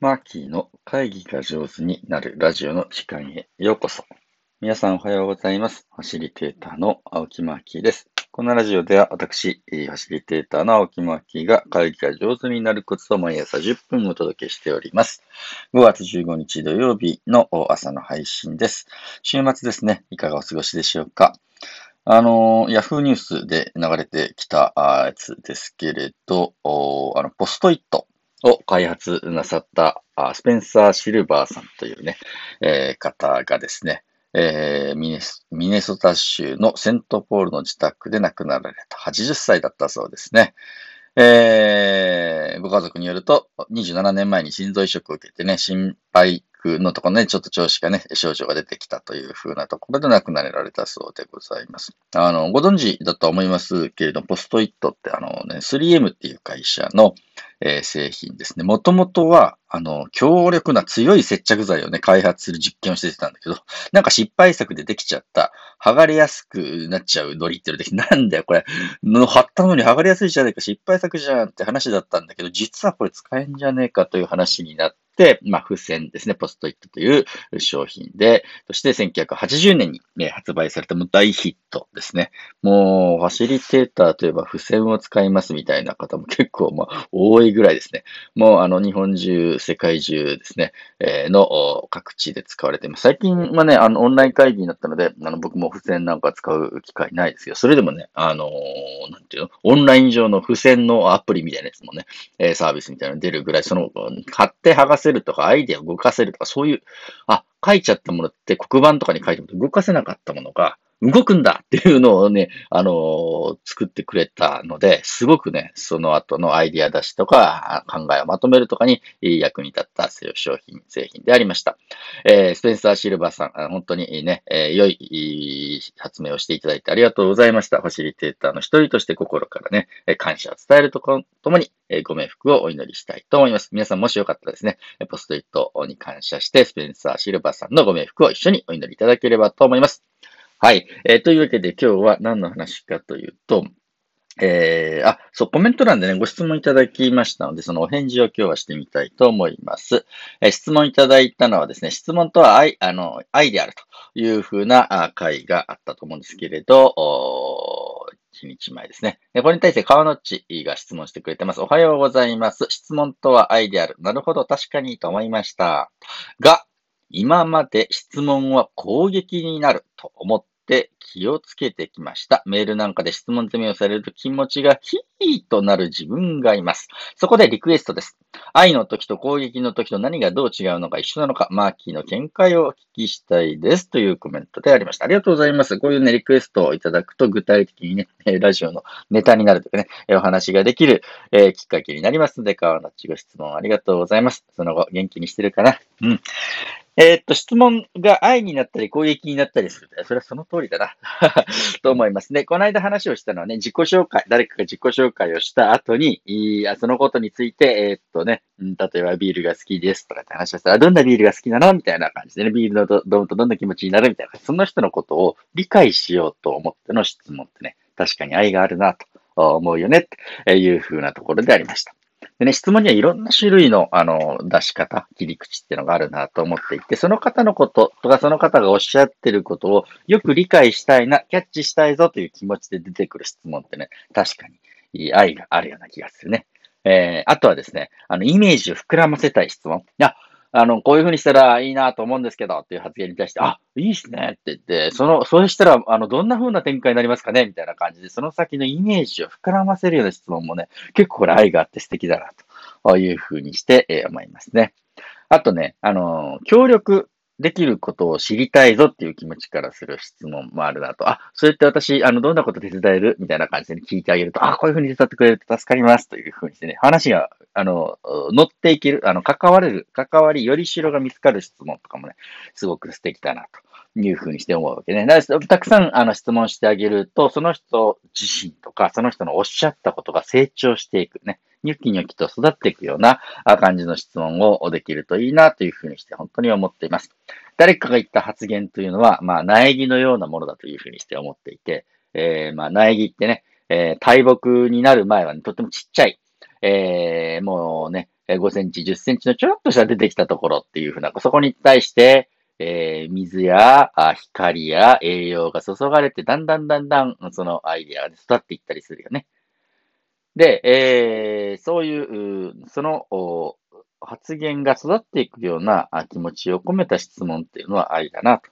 マーキーの会議が上手になるラジオの時間へようこそ。皆さんおはようございます。ファシリテーターの青木マーキーです。このラジオでは私、ファシリテーターの青木マーキーが会議が上手になるコツを毎朝10分お届けしております。5月15日土曜日の朝の配信です。週末ですね、いかがお過ごしでしょうか。あの、ヤフーニュースで流れてきたやつですけれど、あのポストイットを開発なさったあスペンサー・シルバーさんというね、えー方がですね、えーミネミネソタ州のセントポールの自宅で亡くなられた80歳だったそうですね。えーご家族によると、27年前に心臓移植を受けてね、心肺のところね、ちょっと調子がね、症状が出てきたという風なところで亡くなられたそうでございます。あの、ご存知だと思いますけれども、ポストイットってあのね、3M っていう会社の、えー製品ですね。もともとは、あの、強力な強い接着剤をね、開発する実験をしてたんだけど、なんか失敗作でできちゃった、剥がれやすくなっちゃうノリっていうので、なんだよ、これ、の貼ったのに剥がれやすいじゃねえか、失敗作じゃんって話だったんだけど、実はこれ使えんじゃねえかという話になって、まあ、付箋ですね、ポストイットという商品で、そして1980年に、ね、発売されたも大ヒットですね。もう、ファシリテーターといえば付箋を使いますみたいな方も結構、まあ、多いぐらいですね。もう、あの、日本中、世界中ですね、えーの各地で使われています。最近はね、あの、オンライン会議になったので、あの、僕も付箋なんか使う機会ないですけど、それでもね、あのーなんていうの、オンライン上の付箋のアプリみたいなやつもね、サービスみたいなの出るぐらい、その、買って剥がせるとか、アイデアを動かせるとか、そういう、あ、書いちゃったものって黒板とかに書いても動かせなかったものが、動くんだっていうのをね、あのー作ってくれたので、すごくね、その後のアイディア出しとか、考えをまとめるとかに役に立った商品、製品でありました。えースペンサー・シルバーさん、本当にね、えー良い発明をしていただいてありがとうございました。ファシリテーターの一人として心からね、感謝を伝えるとこともに、ご冥福をお祈りしたいと思います。皆さんもしよかったらですね、ポストイットに感謝して、スペンサー・シルバーさんのご冥福を一緒にお祈りいただければと思います。はい。えーというわけで今日は何の話かというと、えー、あ、そう、コメント欄でね、ご質問いただきましたので、そのお返事を今日はしてみたいと思います。えー質問いただいたのはですね、質問とは愛、あの、愛であるというふうな回があったと思うんですけれど、お1日前ですね。でこれに対して川野っちが質問してくれてます。おはようございます。質問とは愛である。なるほど、確かにと思いました。が、今まで質問は攻撃になると思って気をつけてきました。メールなんかで質問攻めをされると気持ちがヒーとなる自分がいます。そこでリクエストです。愛の時と攻撃の時と何がどう違うのか一緒なのか、マーキーの見解をお聞きしたいです。というコメントでありました。ありがとうございます。こういうね、リクエストをいただくと具体的にね、ラジオのネタになるというかね、お話ができる、えーきっかけになりますので、川のちご質問ありがとうございます。その後、元気にしてるかな？うん。えーっと、質問が愛になったり攻撃になったりする。それはその通りだな。と思いますね。この間話をしたのはね、自己紹介、誰かが自己紹介をした後に、いやそのことについて、えーっとね、例えばビールが好きですとかって話をしたら、どんなビールが好きなのみたいな感じでね、ビールのど飲むとどんな気持ちになるみたいな、その人のことを理解しようと思っての質問ってね、確かに愛があるなと思うよねっていう風なところでありました。でね、質問にはいろんな種類の、あの、出し方、切り口っていうのがあるなと思っていて、その方のこととか、その方がおっしゃってることをよく理解したいな、キャッチしたいぞという気持ちで出てくる質問ってね、確かに愛があるような気がするね。えー、あとはですね、あの、イメージを膨らませたい質問。あの、こういうふうにしたらいいなと思うんですけど、っていう発言に対して、あ、いいっすねって言って、その、そうしたら、あの、どんなふうな展開になりますかねみたいな感じで、その先のイメージを膨らませるような質問もね、結構これ愛があって素敵だな、というふうにして、えー思いますね。あとね、あのー協力できることを知りたいぞっていう気持ちからする質問もあるなと。あ、そうやって私、あの、どんなこと手伝えるみたいな感じで、ね、聞いてあげると、あ、こういうふうに手伝ってくれると助かりますというふうにしてね、話が、あの、乗っていける、あの、関われる、関わり、よりしろが見つかる質問とかもね、すごく素敵だなというふうにして思うわけね。だたくさんあの質問してあげると、その人自身とか、その人のおっしゃったことが成長していくね。ニョキニョキと育っていくような感じの質問をできるといいなというふうにして本当に思っています。誰かが言った発言というのは、まあ、苗木のようなものだというふうにして思っていて、えー、まあ、苗木ってね、えー、大木になる前は、ね、とってもちっちゃい、えー、もうね、5センチ、10センチのちょろっとした出てきたところっていうふうな、そこに対して、えー、水や光や栄養が注がれて、だんだんだんだんそのアイデアが育っていったりするよね。で、えー、そういう、その発言が育っていくような気持ちを込めた質問っていうのは愛だなと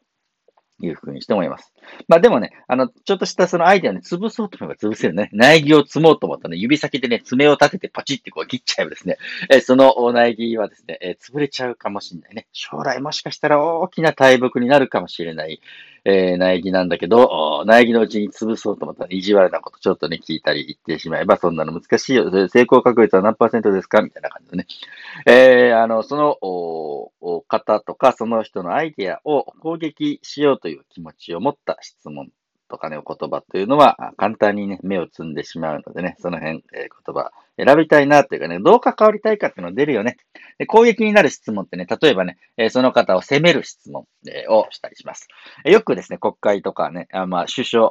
いうふうにして思います。まあでもね、あの、ちょっとしたそのアイデアをね、潰そうと思えば潰せるね。苗木を積もうと思ったらね、指先でね、爪を立ててパチってこう切っちゃえばですね、えその苗木はですね、え潰れちゃうかもしれないね。将来もしかしたら大きな大木になるかもしれない。えー、苗木なんだけど、苗木のうちに潰そうと思ったら意地悪なことちょっとね、聞いたり言ってしまえば、そんなの難しいよ。成功確率は何パーセントですか？みたいな感じでね。えー、あの、その方とか、その人のアイディアを攻撃しようという気持ちを持った質問とかね、お言葉というのは簡単にね、目をつんでしまうのでね、その辺、えー、言葉選びたいなっていうかね、どう関わりたいかっていうの出るよね。で攻撃になる質問ってね、例えばね、えその方を責める質問、をしたりします。よくですね、国会とかね、あまあ、首相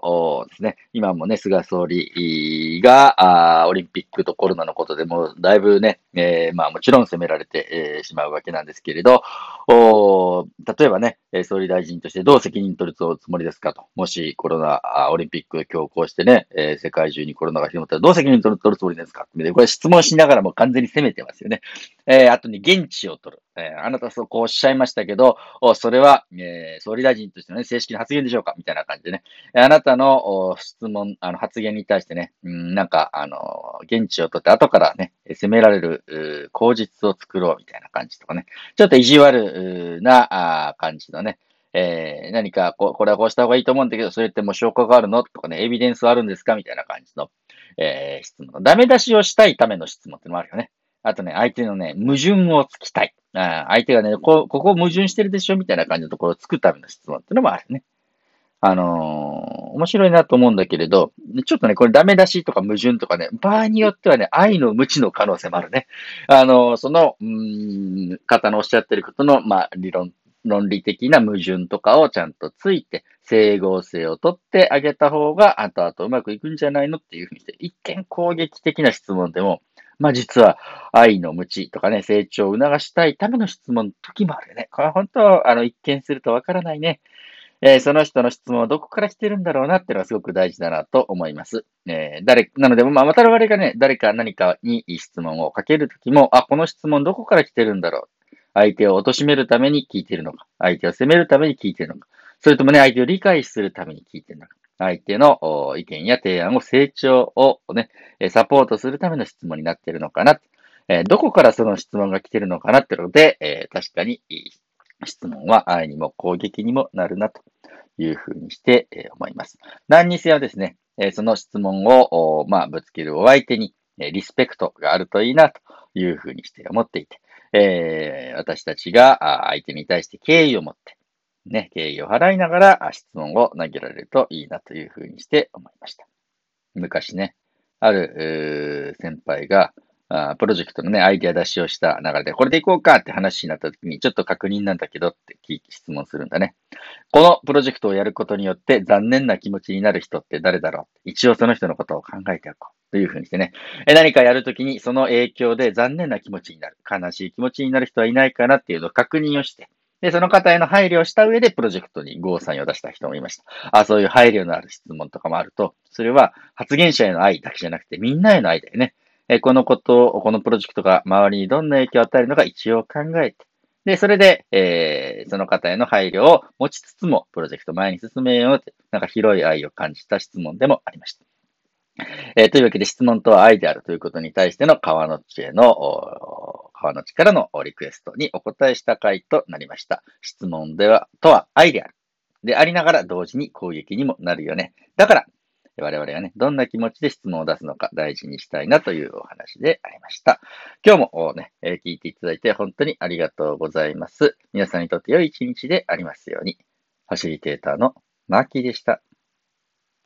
ですね、今もね、菅総理があオリンピックとコロナのことでもだいぶね、え、まあもちろん責められて、え、しまうわけなんですけれど、お例えばね、総理大臣としてどう責任取るつもりですかと。もしコロナ、オリンピック強行してね、え、世界中にコロナが広まったらどう責任取る取るつもりですかこれ質問しながらも完全に責めてますよね。えー、あとに現地を取る。えー、あなたそうこうおっしゃいましたけど、それは、えー、総理大臣としての、ね、正式な発言でしょうか？みたいな感じでね。あなたの質問、あの発言に対してね、うん、なんか、あの、現地を取って後からね、責められる口実を作ろうみたいな感じとかね。ちょっと意地悪な感じのね、えー、何かこ、これはこうした方がいいと思うんだけど、それってもう証拠があるの？とかね、エビデンスはあるんですか？みたいな感じの、えー、質問。ダメ出しをしたいための質問ってのもあるよね。あとね、相手のね、矛盾をつきたい。あ相手がね、こ、ここ矛盾してるでしょみたいな感じのところをつくための質問ってのもあるね。あのー、面白いなと思うんだけれど、ちょっとね、これダメ出しとか矛盾とかね、場合によってはね、愛の無知の可能性もあるね。あのー、その、うん、方のおっしゃってることの、まあ、理論論理的な矛盾とかをちゃんとついて、整合性をとってあげた方が、後々うまくいくんじゃないのっていうふうにして、一見攻撃的な質問でも、まあ実は愛の無知とかね、成長を促したいための質問の時もあるよね。これは本当、あの、一見するとわからないね。えー、その人の質問はどこから来てるんだろうなっていうのはすごく大事だなと思います。えー、誰、なので、まあ、また我々がね、誰か何かに質問をかけるときも、あ、この質問どこから来てるんだろう。相手を貶めるために聞いているのか、相手を責めるために聞いているのか、それともね、相手を理解するために聞いているのか、相手の意見や提案を成長をね、サポートするための質問になっているのかな、えどこからその質問が来ているのかなってことで、え確かに質問は愛にも攻撃にもなるなというふうにして、え思います。何にせよですね、えその質問を、まあ、ぶつけるお相手に、えリスペクトがあるといいなというふうにして思っていて、えー、私たちが相手に対して敬意を持って、ね、敬意を払いながら質問を投げられるといいなというふうにして思いました。昔ね、ある、先輩が、あプロジェクトのね、アイデア出しをした流れで、これでいこうかって話になった時に、ちょっと確認なんだけどって質問するんだね。このプロジェクトをやることによって残念な気持ちになる人って誰だろう一応その人のことを考えておこう。というふうにしてね。何かやるときにその影響で残念な気持ちになる。悲しい気持ちになる人はいないかなっていうのを確認をして、で、その方への配慮をした上でプロジェクトにゴーサインを出した人もいました。あそういう配慮のある質問とかもあると、それは発言者への愛だけじゃなくてみんなへの愛だよね。えこのことを、このプロジェクトが周りにどんな影響を与えるのか一応考えて、で、それで、えー、その方への配慮を持ちつつも、プロジェクト前に進めようって、なんか広い愛を感じた質問でもありました。えー、というわけで質問とは愛であるということに対しての川の地への、川の地からのリクエストにお答えした回となりました。質問では、とは愛である。でありながら同時に攻撃にもなるよね。だから、我々がね、どんな気持ちで質問を出すのか大事にしたいなというお話でありました。今日もね、え聞いていただいて本当にありがとうございます。皆さんにとって良い一日でありますように。ファシリテーターのマーキーでした。